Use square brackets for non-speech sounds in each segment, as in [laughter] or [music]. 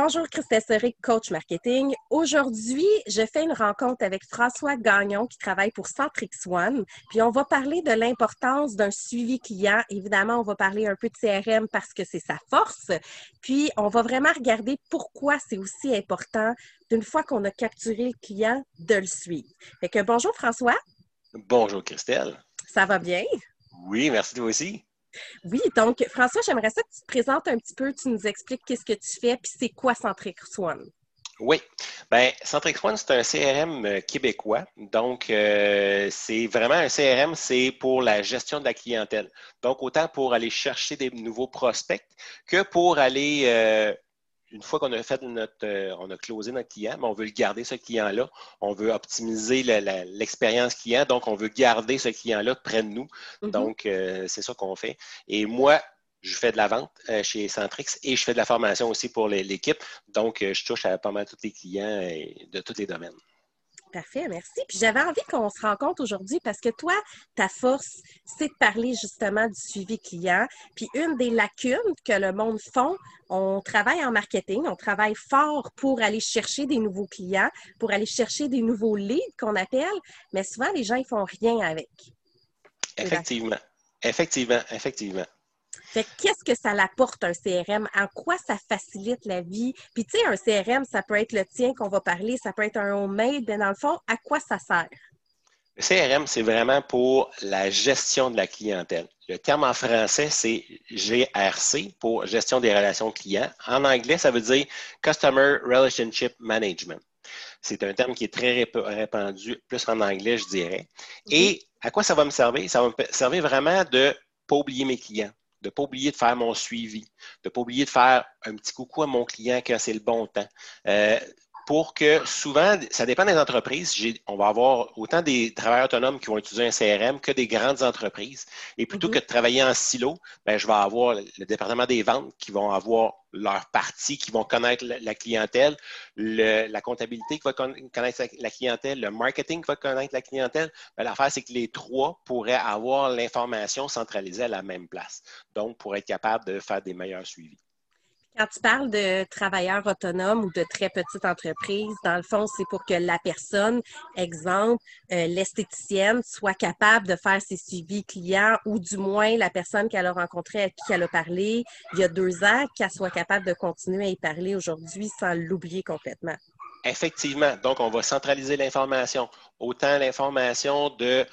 Bonjour, Christelle Soric, coach marketing. Aujourd'hui, je fais une rencontre avec François Gagnon qui travaille pour Centrix One. Puis on va parler de l'importance d'un suivi client. Évidemment, on va parler un peu de CRM parce que c'est sa force. Puis on va vraiment regarder pourquoi c'est aussi important d'une fois qu'on a capturé le client de le suivre. Fait que bonjour François. Bonjour Christelle. Ça va bien? Oui, merci toi aussi. Oui, donc François, j'aimerais ça que tu te présentes un petit peu, tu nous expliques qu'est-ce que tu fais, puis c'est quoi Centric One? Oui. Bien, Centric One, c'est un CRM euh, québécois. Donc, euh, c'est vraiment un CRM, c'est pour la gestion de la clientèle. Donc, autant pour aller chercher des nouveaux prospects que pour aller euh, une fois qu'on a fait notre, euh, on a closé notre client, mais on veut le garder, ce client-là. On veut optimiser l'expérience client, donc on veut garder ce client-là près de nous. Mm-hmm. Donc, euh, c'est ça qu'on fait. Et moi, je fais de la vente euh, chez Centrix et je fais de la formation aussi pour l'équipe. Donc, je touche à pas mal tous les clients de tous les domaines. Parfait, merci. Puis j'avais envie qu'on se rencontre aujourd'hui parce que toi, ta force, c'est de parler justement du suivi client. Puis une des lacunes que le monde font, on travaille en marketing, on travaille fort pour aller chercher des nouveaux clients, pour aller chercher des nouveaux leads qu'on appelle, mais souvent les gens ils font rien avec. Effectivement. Effectivement, effectivement. Fait qu'est-ce que ça l'apporte un CRM? En quoi ça facilite la vie? Puis tu sais, un CRM, ça peut être le tien qu'on va parler, ça peut être un homemade, mais dans le fond, à quoi ça sert? Le CRM, c'est vraiment pour la gestion de la clientèle. Le terme en français, c'est GRC pour gestion des relations clients. En anglais, ça veut dire Customer Relationship Management. C'est un terme qui est très répandu, plus en anglais, je dirais. Et mm-hmm. à quoi ça va me servir? Ça va me servir vraiment de ne pas oublier mes clients, de ne pas oublier de faire mon suivi, de ne pas oublier de faire un petit coucou à mon client quand c'est le bon temps. Euh, pour que souvent, ça dépend des entreprises, on va avoir autant des travailleurs autonomes qui vont utiliser un CRM que des grandes entreprises. Et plutôt mm-hmm. que de travailler en silo, ben, je vais avoir le département des ventes qui vont avoir leur partie, qui vont connaître la clientèle, la comptabilité qui va connaître la clientèle, le marketing qui va connaître la clientèle. Ben, l'affaire, c'est que les trois pourraient avoir l'information centralisée à la même place. Donc, pour être capable de faire des meilleurs suivis. Quand tu parles de travailleurs autonomes ou de très petites entreprises, dans le fond, c'est pour que la personne, exemple, euh, l'esthéticienne, soit capable de faire ses suivis clients ou du moins la personne qu'elle a rencontrée, à qui elle a parlé il y a deux ans, qu'elle soit capable de continuer à y parler aujourd'hui sans l'oublier complètement. Effectivement. Donc, on va centraliser l'information. Autant l'information de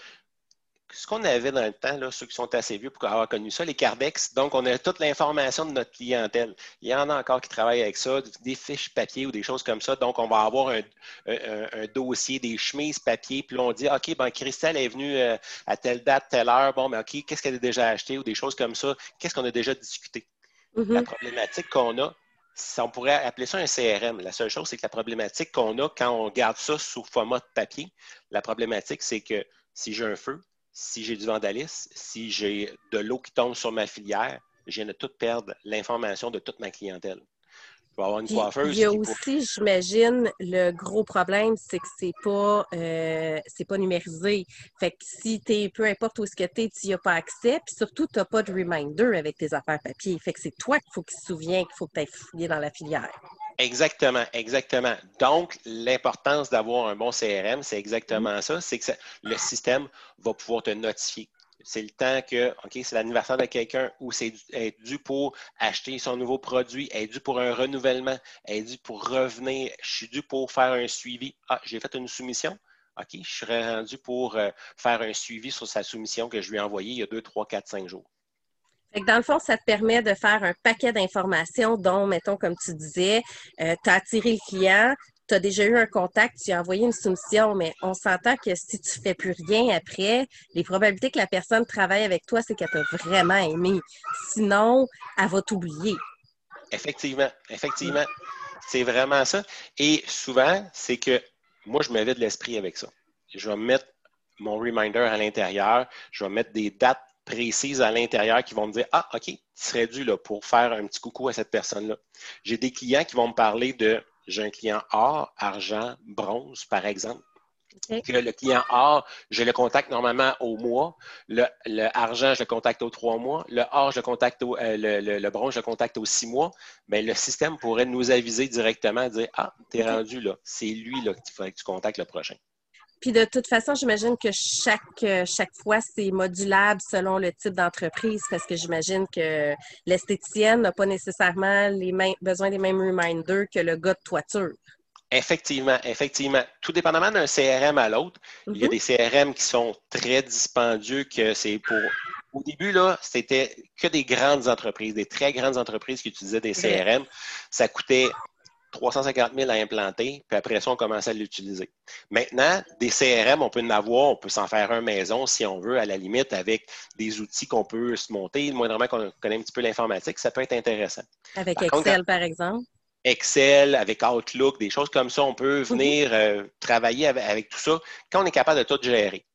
ce qu'on avait dans le temps, là, ceux qui sont assez vieux pour avoir connu ça, les Cardex. Donc, on a toute l'information de notre clientèle. Il y en a encore qui travaillent avec ça, des fiches papier ou des choses comme ça. Donc, on va avoir un, dossier, des chemises papier, puis là, on dit, OK, ben, Christelle est venue euh, à telle date, telle heure. Bon, mais OK, qu'est-ce qu'elle a déjà acheté ou des choses comme ça? Qu'est-ce qu'on a déjà discuté? Mm-hmm. La problématique qu'on a, on pourrait appeler ça un CRM. La seule chose, c'est que la problématique qu'on a quand on garde ça sous format de papier, la problématique, c'est que si j'ai un feu, si j'ai du vandalisme, si j'ai de l'eau qui tombe sur ma filière, je viens de tout perdre l'information de toute ma clientèle. Je vais avoir une coiffeuse. Il y a aussi, j'imagine, le gros problème, c'est que c'est pas euh, pas numérisé. Fait que si tu peu importe où est-ce que tu es, tu n'y as pas accès, puis surtout, tu n'as pas de reminder avec tes affaires papier. Fait que c'est toi qu'il faut qu'il se souvienne qu'il faut que tu ailles fouiller dans la filière. Exactement, exactement. Donc, l'importance d'avoir un bon CRM, c'est exactement ça, c'est que le système va pouvoir te notifier. C'est le temps que, OK, c'est l'anniversaire de quelqu'un ou c'est dû pour acheter son nouveau produit, est dû pour un renouvellement, est dû pour revenir, je suis dû pour faire un suivi. Ah, j'ai fait une soumission? OK, je suis rendu pour euh, faire un suivi sur sa soumission que je lui ai envoyée il y a deux, trois, quatre, cinq jours dans le fond, ça te permet de faire un paquet d'informations dont, mettons, comme tu disais, euh, tu as attiré le client, tu as déjà eu un contact, tu as envoyé une soumission, mais on s'entend que si tu fais plus rien après, les probabilités que la personne travaille avec toi, c'est qu'elle t'a vraiment aimé. Sinon, elle va t'oublier. Effectivement, effectivement. C'est vraiment ça. Et souvent, c'est que moi, je me de l'esprit avec ça. Je vais mettre mon reminder à l'intérieur, je vais mettre des dates précises à l'intérieur qui vont me dire Ah, OK, tu serais dû là, pour faire un petit coucou à cette personne-là. J'ai des clients qui vont me parler de j'ai un client or, argent, bronze, par exemple. Que le client A, je le contacte normalement au mois. Le, argent, je le contacte aux trois mois. Le or, je le contacte au, euh, le, bronze, je le contacte aux six mois. Mais le système pourrait nous aviser directement, dire Ah, tu es rendu là. C'est lui là qu'il faudrait que tu contactes le prochain. Puis de toute façon, j'imagine que chaque, euh, chaque fois, c'est modulable selon le type d'entreprise parce que j'imagine que l'esthéticienne n'a pas nécessairement les mêmes, besoin des mêmes reminders que le gars de toiture. Effectivement, effectivement. Tout dépendamment d'un CRM à l'autre, il y a mhm. des CRM qui sont très dispendieux, que c'est pour. Au début, là, c'était que des grandes entreprises, des très grandes entreprises qui utilisaient des CRM. Ça coûtait 350 000 à implanter, puis après ça, on commençait à l'utiliser. Maintenant, des CRM, on peut en avoir, on peut s'en faire un maison si on veut, à la limite, avec des outils qu'on peut se monter. Moindrement qu'on connaît un petit peu l'informatique, ça peut être intéressant. Avec Excel, par exemple? Excel, avec Outlook, des choses comme ça, on peut mhm. venir euh, travailler avec, tout ça quand on est capable de tout gérer.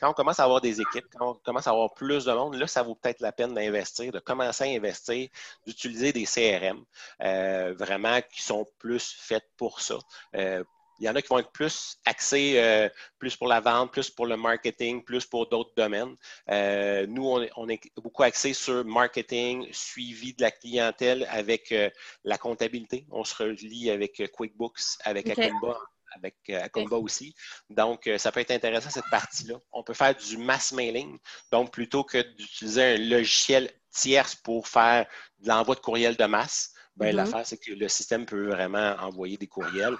Quand on commence à avoir des équipes, quand on commence à avoir plus de monde, là, ça vaut peut-être la peine d'investir, de commencer à investir, d'utiliser des CRM euh, vraiment qui sont plus faites pour ça, euh, il y en a qui vont être plus axés euh, plus pour la vente, plus pour le marketing, plus pour d'autres domaines. Euh, nous, on est, beaucoup axé sur marketing, suivi de la clientèle avec euh, la comptabilité. On se relie avec QuickBooks, avec Acomba avec Acomba aussi. Donc, ça peut être intéressant cette partie-là. On peut faire du mass mailing. Donc, plutôt que d'utiliser un logiciel tierce pour faire de l'envoi de courriels de masse, ben, mm-hmm. l'affaire, c'est que le système peut vraiment envoyer des courriels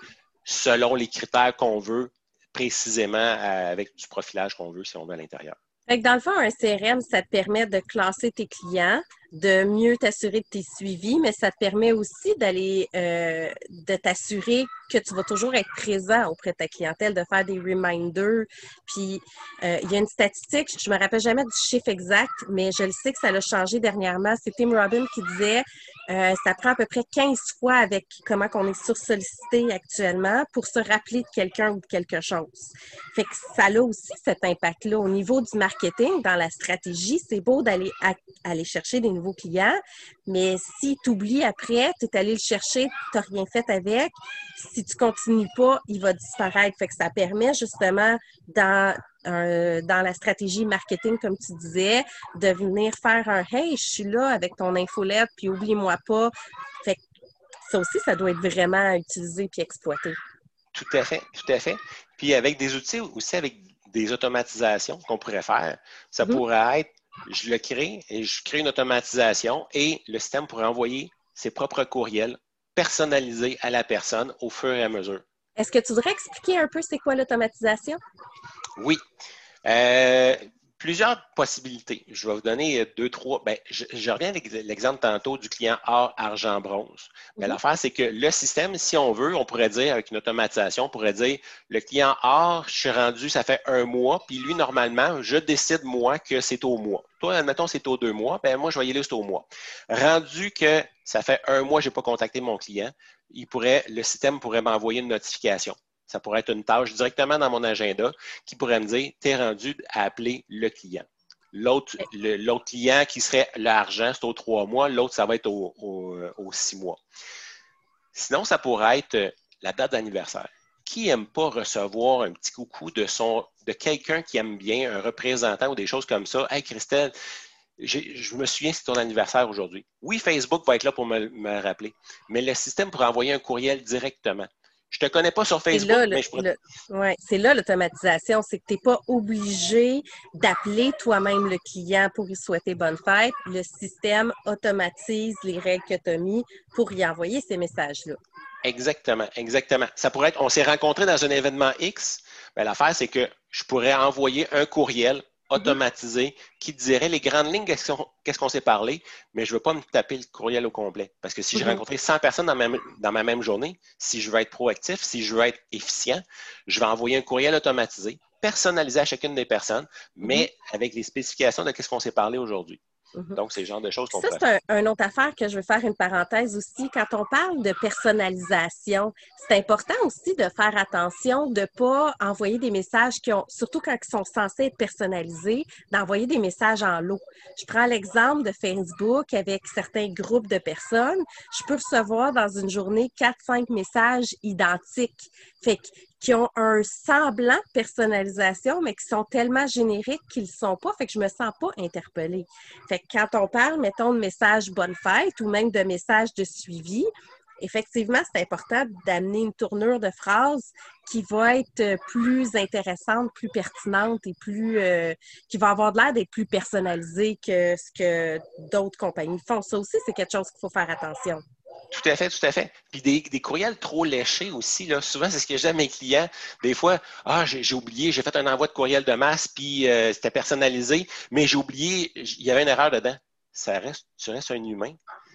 selon les critères qu'on veut, précisément euh, avec du profilage qu'on veut si on veut à l'intérieur. Dans le fond, un CRM, ça te permet de classer tes clients, de mieux t'assurer de tes suivis, mais ça te permet aussi d'aller, euh, de t'assurer que tu vas toujours être présent auprès de ta clientèle, de faire des reminders. Puis, euh, il y a une statistique, je me rappelle jamais du chiffre exact, mais je le sais que ça a changé dernièrement. C'est Tim Robbins qui disait euh, ça prend à peu près 15 fois avec comment on est sursollicité actuellement pour se rappeler de quelqu'un ou de quelque chose. Fait que ça a aussi cet impact-là. Au niveau du marketing, dans la stratégie, c'est beau d'aller aller chercher des nouveaux clients, mais si tu oublies après, tu es allé le chercher, tu rien fait avec, si tu continues pas, il va disparaître. Fait que ça permet justement dans dans la stratégie marketing, comme tu disais, de venir faire un Hey, je suis là avec ton infolette, puis oublie-moi pas. Fait que ça aussi, ça doit être vraiment utilisé puis exploité. Tout à fait, tout à fait. Puis avec des outils aussi, avec des automatisations qu'on pourrait faire, ça mm-hmm. pourrait être je le crée et je crée une automatisation et le système pourrait envoyer ses propres courriels personnalisés à la personne au fur et à mesure. Est-ce que tu voudrais expliquer un peu c'est quoi l'automatisation? Oui. Euh, plusieurs possibilités. Je vais vous donner deux, trois. Ben, je, reviens avec l'exemple tantôt du client or, argent, bronze. Mais mhm. l'affaire, c'est que le système, si on veut, on pourrait dire, avec une automatisation, on pourrait dire le client or, je suis rendu, ça fait un mois, puis lui, normalement, je décide, moi, que c'est au mois. Toi, admettons, c'est au deux mois, ben moi, je vais y aller, c'est au mois. Rendu que ça fait un mois, je n'ai pas contacté mon client, il pourrait, le système pourrait m'envoyer une notification. Ça pourrait être une tâche directement dans mon agenda qui pourrait me dire, tu es rendu à appeler le client. L'autre, client qui serait l'argent, c'est aux trois mois. L'autre, ça va être aux, six mois. Sinon, ça pourrait être euh, la date d'anniversaire. Qui n'aime pas recevoir un petit coucou de son de quelqu'un qui aime bien, un représentant ou des choses comme ça? Hey Christelle, je me souviens, c'est ton anniversaire aujourd'hui. Oui, Facebook va être là pour me, me rappeler, mais le système pourrait envoyer un courriel directement. Je te connais pas sur Facebook, mais je pourrais... ouais, c'est là l'automatisation, c'est que tu n'es pas obligé d'appeler toi-même le client pour lui souhaiter bonne fête. Le système automatise les règles que tu as mis pour y envoyer ces messages-là. Exactement, exactement. Ça pourrait être, on s'est rencontrés dans un événement X. Ben, l'affaire, c'est que je pourrais envoyer un courriel. Automatisé qui dirait les grandes lignes, qu'est-ce qu'on s'est parlé, mais je ne veux pas me taper le courriel au complet. Parce que si j'ai mhm. rencontré 100 personnes dans ma, dans ma même journée, si je veux être proactif, si je veux être efficient, je vais envoyer un courriel automatisé, personnalisé à chacune des personnes, mais mhm. avec les spécifications de qu'est-ce qu'on s'est parlé aujourd'hui. Mhm. Donc, c'est le genre de choses qu'on Ça, c'est un, une autre affaire que je veux faire une parenthèse aussi. Quand on parle de personnalisation, c'est important aussi de faire attention de ne pas envoyer des messages qui ont, surtout quand ils sont censés être personnalisés, d'envoyer des messages en lot. Je prends l'exemple de Facebook avec certains groupes de personnes. Je peux recevoir dans une journée 4-5 messages identiques. Fait que qui ont un semblant de personnalisation, mais qui sont tellement génériques qu'ils ne sont pas, fait que je me sens pas interpellée. Fait que quand on parle, mettons, de messages bonne fête ou même de messages de suivi, effectivement, c'est important d'amener une tournure de phrase qui va être plus intéressante, plus pertinente et plus euh, qui va avoir de l'air d'être plus personnalisée que ce que d'autres compagnies font. Ça aussi, c'est quelque chose qu'il faut faire attention. Tout à fait, tout à fait. Puis des, courriels trop léchés aussi, là. Souvent, c'est ce que j'aime mes clients. Des fois, ah, j'ai oublié, j'ai fait un envoi de courriel de masse, puis euh, c'était personnalisé, mais j'ai oublié, il y avait une erreur dedans. Ça reste, tu restes un humain.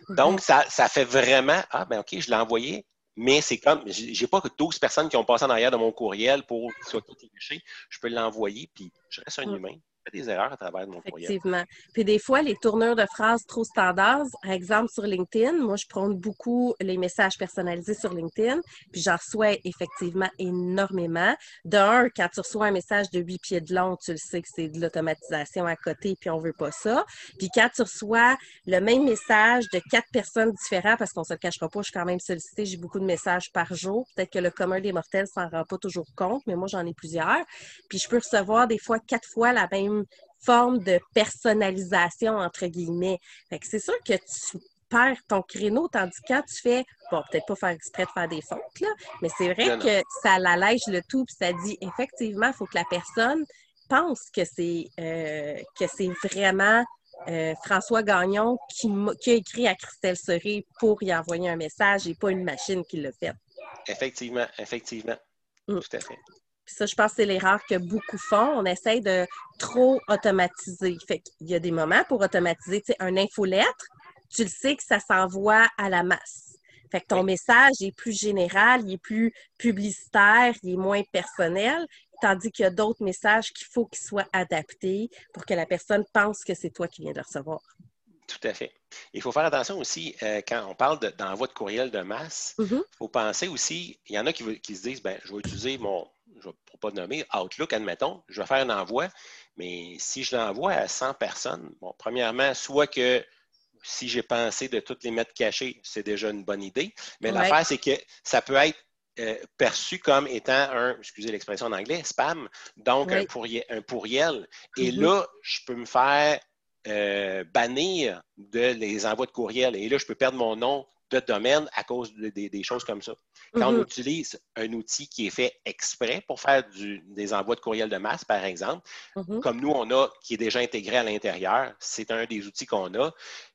Donc, ça, ça fait vraiment, ah, ben OK, je l'ai envoyé, mais c'est comme, j'ai pas que 12 personnes qui ont passé en arrière de mon courriel pour qu'il soit tout léché. Je peux l'envoyer, puis je reste un mm. Des erreurs à travers mon Effectivement. Puis des fois, les tourneurs de phrases trop standards, par exemple sur LinkedIn, moi, je prends beaucoup les messages personnalisés sur LinkedIn, puis j'en reçois effectivement énormément. D'un, quand tu reçois un message de 8 pieds de long, tu le sais que c'est de l'automatisation à côté, puis on veut pas ça. Puis quand tu reçois le même message de quatre personnes différentes, parce qu'on se le cachera pas, je suis quand même sollicitée, j'ai beaucoup de messages par jour. Peut-être que le commun des mortels s'en rend pas toujours compte, mais moi, j'en ai plusieurs. Puis je peux recevoir des fois quatre fois la même forme de personnalisation, entre guillemets. Fait que c'est sûr que tu perds ton créneau, tandis que quand tu fais, bon, peut-être pas faire exprès de faire des fautes, là, mais c'est vrai que ça l'allège le tout, puis ça dit, effectivement, il faut que la personne pense que c'est euh, que c'est vraiment euh, François Gagnon qui, qui, a écrit à Christelle Serré pour y envoyer un message et pas une machine qui l'a fait. Effectivement, effectivement. Mm. Tout à fait ça, je pense que c'est l'erreur que beaucoup font. On essaye de trop automatiser. Fait Il y a des moments pour automatiser. Tu sais, un infolettre, tu le sais que ça s'envoie à la masse. Fait que ton message est plus général, il est plus publicitaire, il est moins personnel, tandis qu'il y a d'autres messages qu'il faut qu'ils soient adaptés pour que la personne pense que c'est toi qui viens de recevoir. Tout à fait. Il faut faire attention aussi, euh, quand on parle d'envoi de, courriel de masse, il mm-hmm. faut penser aussi, il y en a qui, qui se disent, ben, je vais utiliser mon, je ne vais pas nommer, Outlook, admettons, je vais faire un envoi, mais si je l'envoie à 100 personnes, bon, premièrement, soit que si j'ai pensé de toutes les mettre cachées, c'est déjà une bonne idée, mais l'affaire, c'est que ça peut être euh, perçu comme étant un, excusez l'expression en anglais, spam, donc un, pourriel, un pourriel. Et mm-hmm. là, je peux me faire euh, bannir de les envois de courriel. Et là, je peux perdre mon nom de domaine à cause des choses comme ça. Quand on mm-hmm. utilise un outil qui est fait exprès pour faire des envois de courriel de masse, par exemple, mm-hmm. comme nous, on a, qui est déjà intégré à l'intérieur, c'est un des outils qu'on a.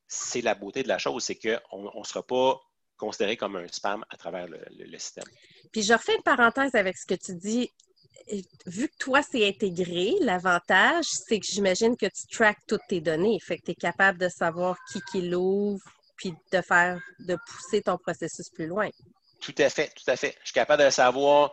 C'est la beauté de la chose, c'est qu'on ne sera pas considéré comme un spam à travers le, système. Puis je refais une parenthèse avec ce que tu dis vu que toi, c'est intégré, l'avantage, c'est que j'imagine que tu traques toutes tes données. Fait que tu es capable de savoir qui qui l'ouvre, puis de faire, de pousser ton processus plus loin. Tout à fait, tout à fait. Je suis capable de savoir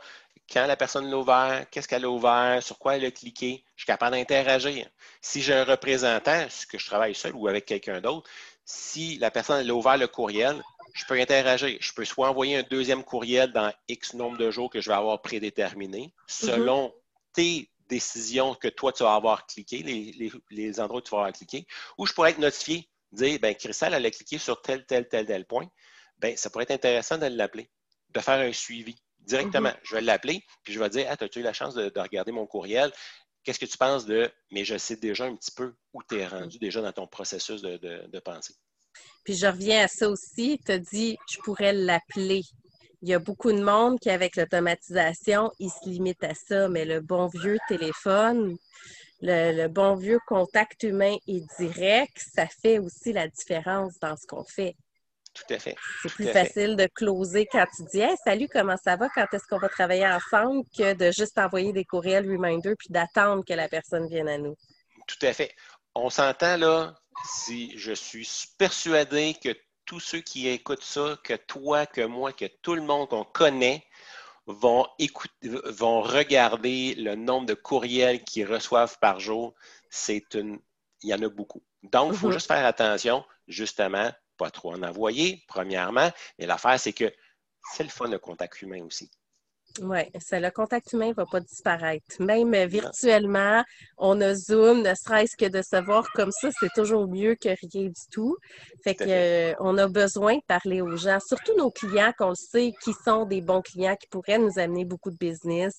quand la personne l'a ouvert, qu'est-ce qu'elle a ouvert, sur quoi elle a cliqué. Je suis capable d'interagir. Si j'ai un représentant, que je travaille seul ou avec quelqu'un d'autre, si la personne a ouvert le courriel, je peux interagir. Je peux soit envoyer un deuxième courriel dans X nombre de jours que je vais avoir prédéterminé, selon tes décisions que toi, tu vas avoir cliqué, les, les, endroits où tu vas avoir cliqué, ou je pourrais être notifié dire, ben, Christelle, elle a cliqué sur tel, tel, tel, tel point, ben, ça pourrait être intéressant de l'appeler, de faire un suivi directement. Mm-hmm. Je vais l'appeler, puis je vais dire, ah, as-tu eu la chance de, regarder mon courriel? Qu'est-ce que tu penses de, mais je sais déjà un petit peu où tu es rendu déjà dans ton processus de, pensée. Puis je reviens à ça aussi, tu as dit, je pourrais l'appeler. Il y a beaucoup de monde qui, avec l'automatisation, ils se limitent à ça, mais le bon vieux téléphone, le, bon vieux contact humain et direct, ça fait aussi la différence dans ce qu'on fait. Tout à fait. C'est plus facile de closer quand tu dis salut, comment ça va? Quand est-ce qu'on va travailler ensemble que de juste envoyer des courriels reminder puis d'attendre que la personne vienne à nous? Tout à fait. On s'entend là, si je suis persuadé que tous ceux qui écoutent ça, que toi, que moi, que tout le monde qu'on connaît, vont, écouter, vont regarder le nombre de courriels qu'ils reçoivent par jour. C'est une, il y en a beaucoup. Donc, il faut mhm. juste faire attention, justement, pas trop en envoyer, premièrement. Mais l'affaire, c'est que c'est le fun, le contact humain aussi. Oui, le contact humain ne va pas disparaître. Même virtuellement, on a Zoom, ne serait-ce que de se voir comme ça, c'est toujours mieux que rien du tout. Fait que euh, on a besoin de parler aux gens, surtout nos clients qu'on sait qui sont des bons clients qui pourraient nous amener beaucoup de business.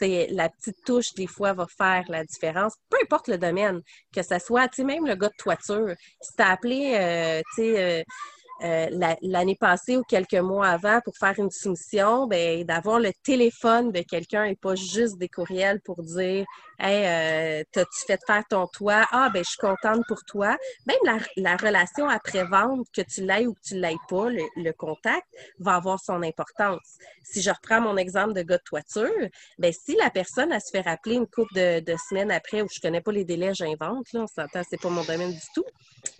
C'est la petite touche des fois va faire la différence, peu importe le domaine, que ce soit, tu sais, même le gars de toiture, si t'as appelé, euh, tu sais, euh, euh, l'année passée ou quelques mois avant pour faire une soumission, ben, d'avoir le téléphone de quelqu'un et pas juste des courriels pour dire Hey, euh, t'as-tu fait faire ton toit? Ah, ben, je suis contente pour toi. Même la, relation après-vente, que tu l'aies ou que tu l'aies pas, le, contact, va avoir son importance. Si je reprends mon exemple de gars de toiture, ben, si la personne, elle se fait rappeler une couple de, semaines après, où je connais pas les délais, j'invente, là, on s'entend, c'est pas mon domaine du tout.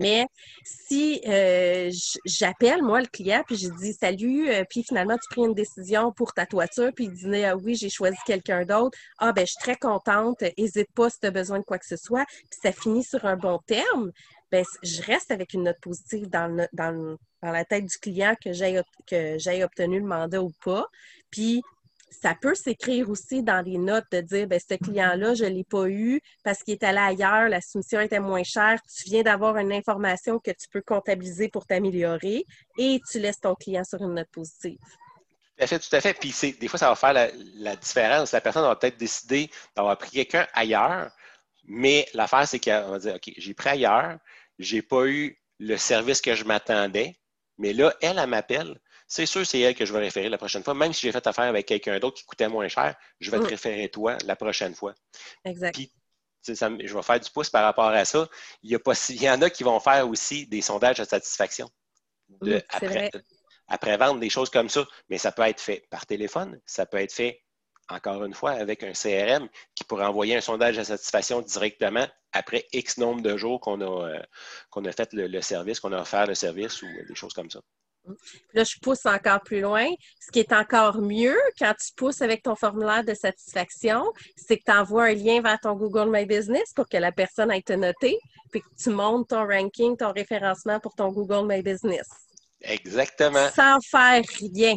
Mais si euh, j'appelle, moi, le client, puis je dis salut, euh, puis finalement, tu prends une décision pour ta toiture, puis il dit ah oui, j'ai choisi quelqu'un d'autre. Ah, ben, je suis très contente, n'hésite pas si tu as besoin de quoi que ce soit, puis ça finit sur un bon terme. Ben, je reste avec une note positive dans, dans, dans la tête du client que j'ai obtenu le mandat ou pas. Puis ça peut s'écrire aussi dans les notes de dire, ben, ce client-là, je ne l'ai pas eu parce qu'il est allé ailleurs, la soumission était moins chère, tu viens d'avoir une information que tu peux comptabiliser pour t'améliorer et tu laisses ton client sur une note positive. Tout à fait, tout à fait. Puis des fois, ça va faire la, différence. La personne va peut-être décider d'avoir pris quelqu'un ailleurs, mais l'affaire, c'est qu'elle va dire, OK, j'ai pris ailleurs, j'ai pas eu le service que je m'attendais, mais là, elle, elle m'appelle, c'est sûr c'est elle que je vais référer la prochaine fois. Même si j'ai fait affaire avec quelqu'un d'autre qui coûtait moins cher, je vais te mm. référer toi la prochaine fois. Exact. Puis, je vais faire du pouce par rapport à ça. Il y, y en a qui vont faire aussi des sondages de satisfaction de, après, après vendre des choses comme ça. Mais ça peut être fait par téléphone, ça peut être fait encore une fois, avec un CRM qui pourrait envoyer un sondage de satisfaction directement après X nombre de jours qu'on a, euh, qu'on a fait le, le service, qu'on a offert le service ou des choses comme ça. Là, je pousse encore plus loin. Ce qui est encore mieux quand tu pousses avec ton formulaire de satisfaction, c'est que tu envoies un lien vers ton Google My Business pour que la personne aille te noter, puis que tu montes ton ranking, ton référencement pour ton Google My Business. Exactement. Sans faire rien.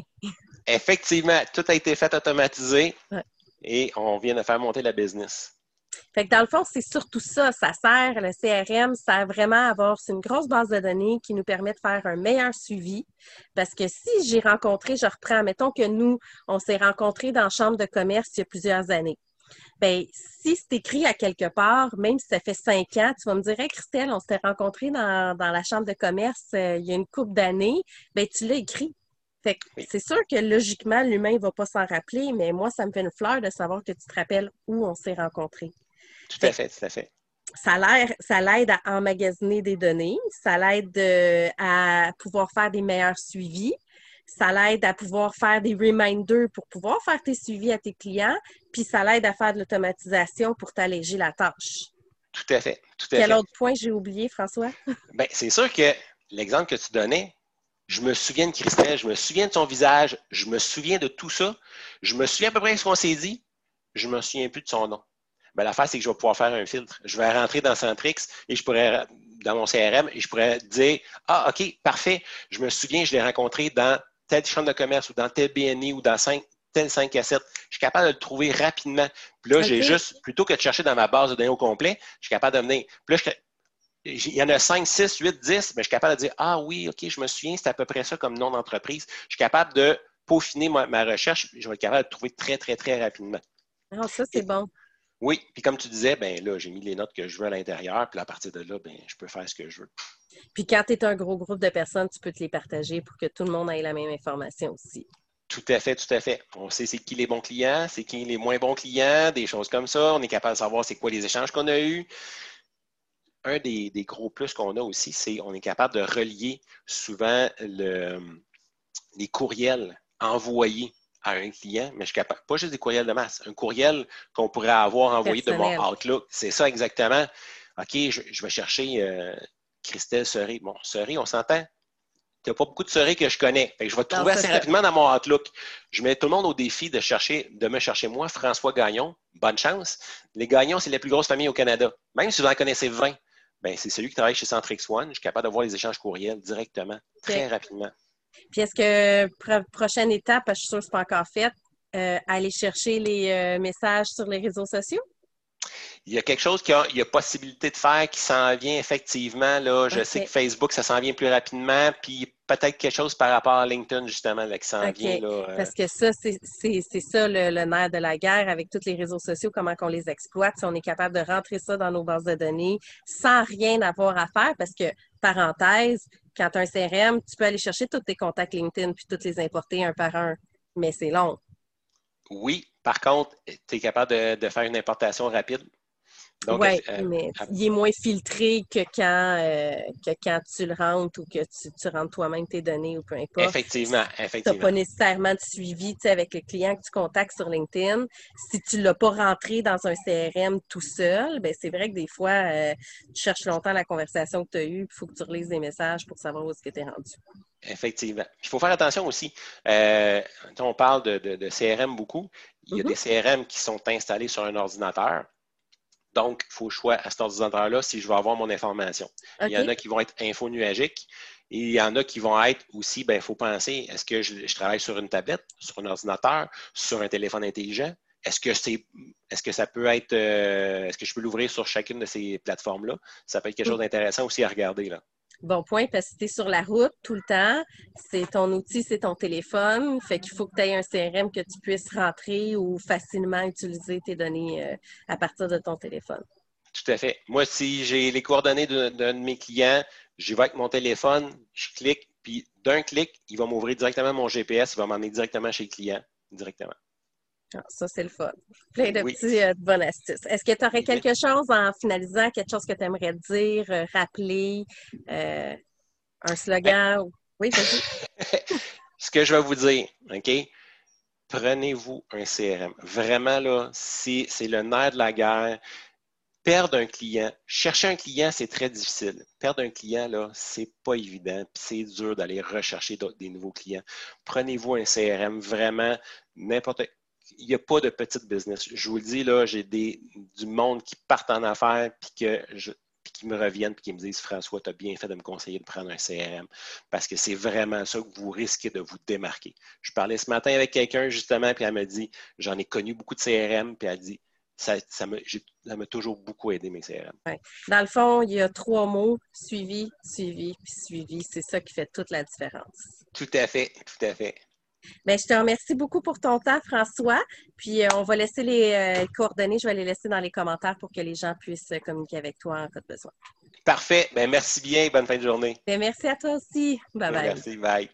Effectivement, tout a été fait automatisé et on vient de faire monter la business. Fait que dans le fond, c'est surtout ça. Ça sert, le CRM, ça sert vraiment à avoir une grosse base de données qui nous permet de faire un meilleur suivi. Parce que si j'ai rencontré, je reprends, mettons que nous, on s'est rencontrés dans la chambre de commerce il y a plusieurs années. Bien, si c'est écrit à quelque part, même si ça fait cinq ans, tu vas me dire, hey, Christelle, on s'était rencontrés dans, la chambre de commerce euh, il y a une couple d'années, bien, tu l'as écrit. Fait que c'est sûr que logiquement, l'humain ne va pas s'en rappeler, mais moi, ça me fait une fleur de savoir que tu te rappelles où on s'est rencontrés. Tout à fait, tout à fait. Ça l'aide à emmagasiner des données, ça l'aide euh, à pouvoir faire des meilleurs suivis, ça l'aide à pouvoir faire des reminders pour pouvoir faire tes suivis à tes clients, puis ça l'aide à faire de l'automatisation pour t'alléger la tâche. Tout à fait. Tout à Quel autre point j'ai oublié, François? [laughs] Bien, c'est sûr que l'exemple que tu donnais, je me souviens de Christelle, je me souviens de son visage, je me souviens de tout ça, je me souviens à peu près de ce qu'on s'est dit, je me souviens plus de son nom. Ben, l'affaire, c'est que je vais pouvoir faire un filtre. Je vais rentrer dans Centrix et je pourrais, dans mon CRM, et je pourrais dire, ah, OK, parfait. Je me souviens, je l'ai rencontré dans telle chambre de commerce ou dans tel BNI ou dans tel 5 à 7. Je suis capable de le trouver rapidement. Puis là, j'ai juste, plutôt que de chercher dans ma base de données au complet, je suis capable de venir. Puis là, il y en a 5, 6, 8, 10, mais je suis capable de dire, ah oui, OK, je me souviens, c'est à peu près ça comme nom d'entreprise. Je suis capable de peaufiner ma, recherche. Je vais être capable de le trouver très, très, très rapidement. Ah, ça, c'est bon. Oui, puis comme tu disais, ben là, j'ai mis les notes que je veux à l'intérieur, puis à partir de là, ben, je peux faire ce que je veux. Puis quand tu es un gros groupe de personnes, tu peux te les partager pour que tout le monde ait la même information aussi. Tout à fait, tout à fait. On sait c'est qui les bons clients, c'est qui les moins bons clients, des choses comme ça. On est capable de savoir c'est quoi les échanges qu'on a eus. Un des, gros plus qu'on a aussi, c'est qu'on est capable de relier souvent le, les courriels envoyés à un client, mais je suis capable, pas juste des courriels de masse, un courriel qu'on pourrait avoir envoyé de mon Outlook. C'est ça exactement. OK, je, vais chercher euh, Christelle Serré. Bon, Serré, on s'entend? Tu n'as pas beaucoup de Serré que je connais. je vais te trouver assez rapidement dans mon Outlook. Je mets tout le monde au défi de chercher, de me chercher moi, François Gagnon. Bonne chance. Les Gagnons, c'est la plus grosse famille au Canada. Même si vous en connaissez 20, ben, c'est celui qui travaille chez Centrix One. Je suis capable de voir les échanges courriels directement, très rapidement. Puis est-ce que prochaine étape, je suis sûre que ce n'est pas encore fait, euh, aller chercher les messages sur les réseaux sociaux? Il y a quelque chose qu'il y a, possibilité de faire qui s'en vient effectivement. Là. Je sais que Facebook, ça s'en vient plus rapidement. Puis peut-être quelque chose par rapport à LinkedIn, justement, là, qui s'en vient. Là, euh. Parce que ça, c'est ça le, nerf de la guerre avec tous les réseaux sociaux, comment on les exploite. Si on est capable de rentrer ça dans nos bases de données sans rien avoir à faire, parce que, parenthèse, quand tu as un CRM, tu peux aller chercher tous tes contacts LinkedIn puis tous les importer un par un. Mais c'est long. Oui. Par contre, tu es capable de faire une importation rapide oui, euh, mais il est moins filtré que quand, euh, que quand tu le rentres ou que tu, rentres toi-même tes données ou peu importe. Effectivement, effectivement. Tu n'as pas nécessairement de suivi avec le client que tu contactes sur LinkedIn. Si tu ne l'as pas rentré dans un CRM tout seul, ben c'est vrai que des fois, euh, tu cherches longtemps la conversation que tu as eue, il faut que tu relises des messages pour savoir où est-ce que tu es rendu. Effectivement. Il faut faire attention aussi. on parle de, CRM beaucoup. Il y a mm-hmm. des CRM qui sont installés sur un ordinateur. Donc, il faut choix à cet ordinateur-là si je veux avoir mon information. Il y en a qui vont être infonuagiques et il y en a qui vont être aussi, ben, il faut penser, est-ce que je, travaille sur une tablette, sur un ordinateur, sur un téléphone intelligent? Est-ce que c'est est-ce que ça peut être euh, est-ce que je peux l'ouvrir sur chacune de ces plateformes-là? Ça peut être quelque chose d'intéressant aussi à regarder là. Bon point, parce que tu es sur la route tout le temps. C'est ton outil, c'est ton téléphone. Fait qu'il faut que tu aies un CRM que tu puisses rentrer ou facilement utiliser tes données euh, à partir de ton téléphone. Tout à fait. Moi, si j'ai les coordonnées d'un de, mes clients, j'y vais avec mon téléphone, je clique, puis d'un clic, il va m'ouvrir directement mon GPS, il va m'emmener directement chez le client, directement. Ah, ça, c'est le fun. Plein de petits euh, bonnes astuces. Est-ce que tu aurais quelque chose en finalisant, quelque chose que tu aimerais dire, euh, rappeler, euh, un slogan? Oui, vas-y. [laughs] Ce que je vais vous dire, OK? Prenez-vous un CRM. Vraiment, là, c'est le nerf de la guerre. Perdre un client, chercher un client, c'est très difficile. Perdre un client, là, c'est pas évident. c'est dur d'aller rechercher des nouveaux clients. Prenez-vous un CRM, vraiment, n'importe il n'y a pas de petite business. Je vous le dis, là, j'ai du monde qui partent en affaires puis que qui me reviennent et qui me disent François, tu as bien fait de me conseiller de prendre un CRM parce que c'est vraiment ça que vous risquez de vous démarquer. Je parlais ce matin avec quelqu'un justement, puis elle m'a dit J'en ai connu beaucoup de CRM, puis elle a dit ça, ça m'a toujours beaucoup aidé, mes CRM. Dans le fond, il y a trois mots suivi, suivi, puis suivi. C'est ça qui fait toute la différence. Tout à fait, tout à fait. Bien, je te remercie beaucoup pour ton temps, François. Puis, euh, on va laisser les euh, coordonnées, je vais les laisser dans les commentaires pour que les gens puissent communiquer avec toi en cas de besoin. Parfait. Bien, merci bien. Bonne fin de journée. Bien, merci à toi aussi. Bye bye. Merci. Bye.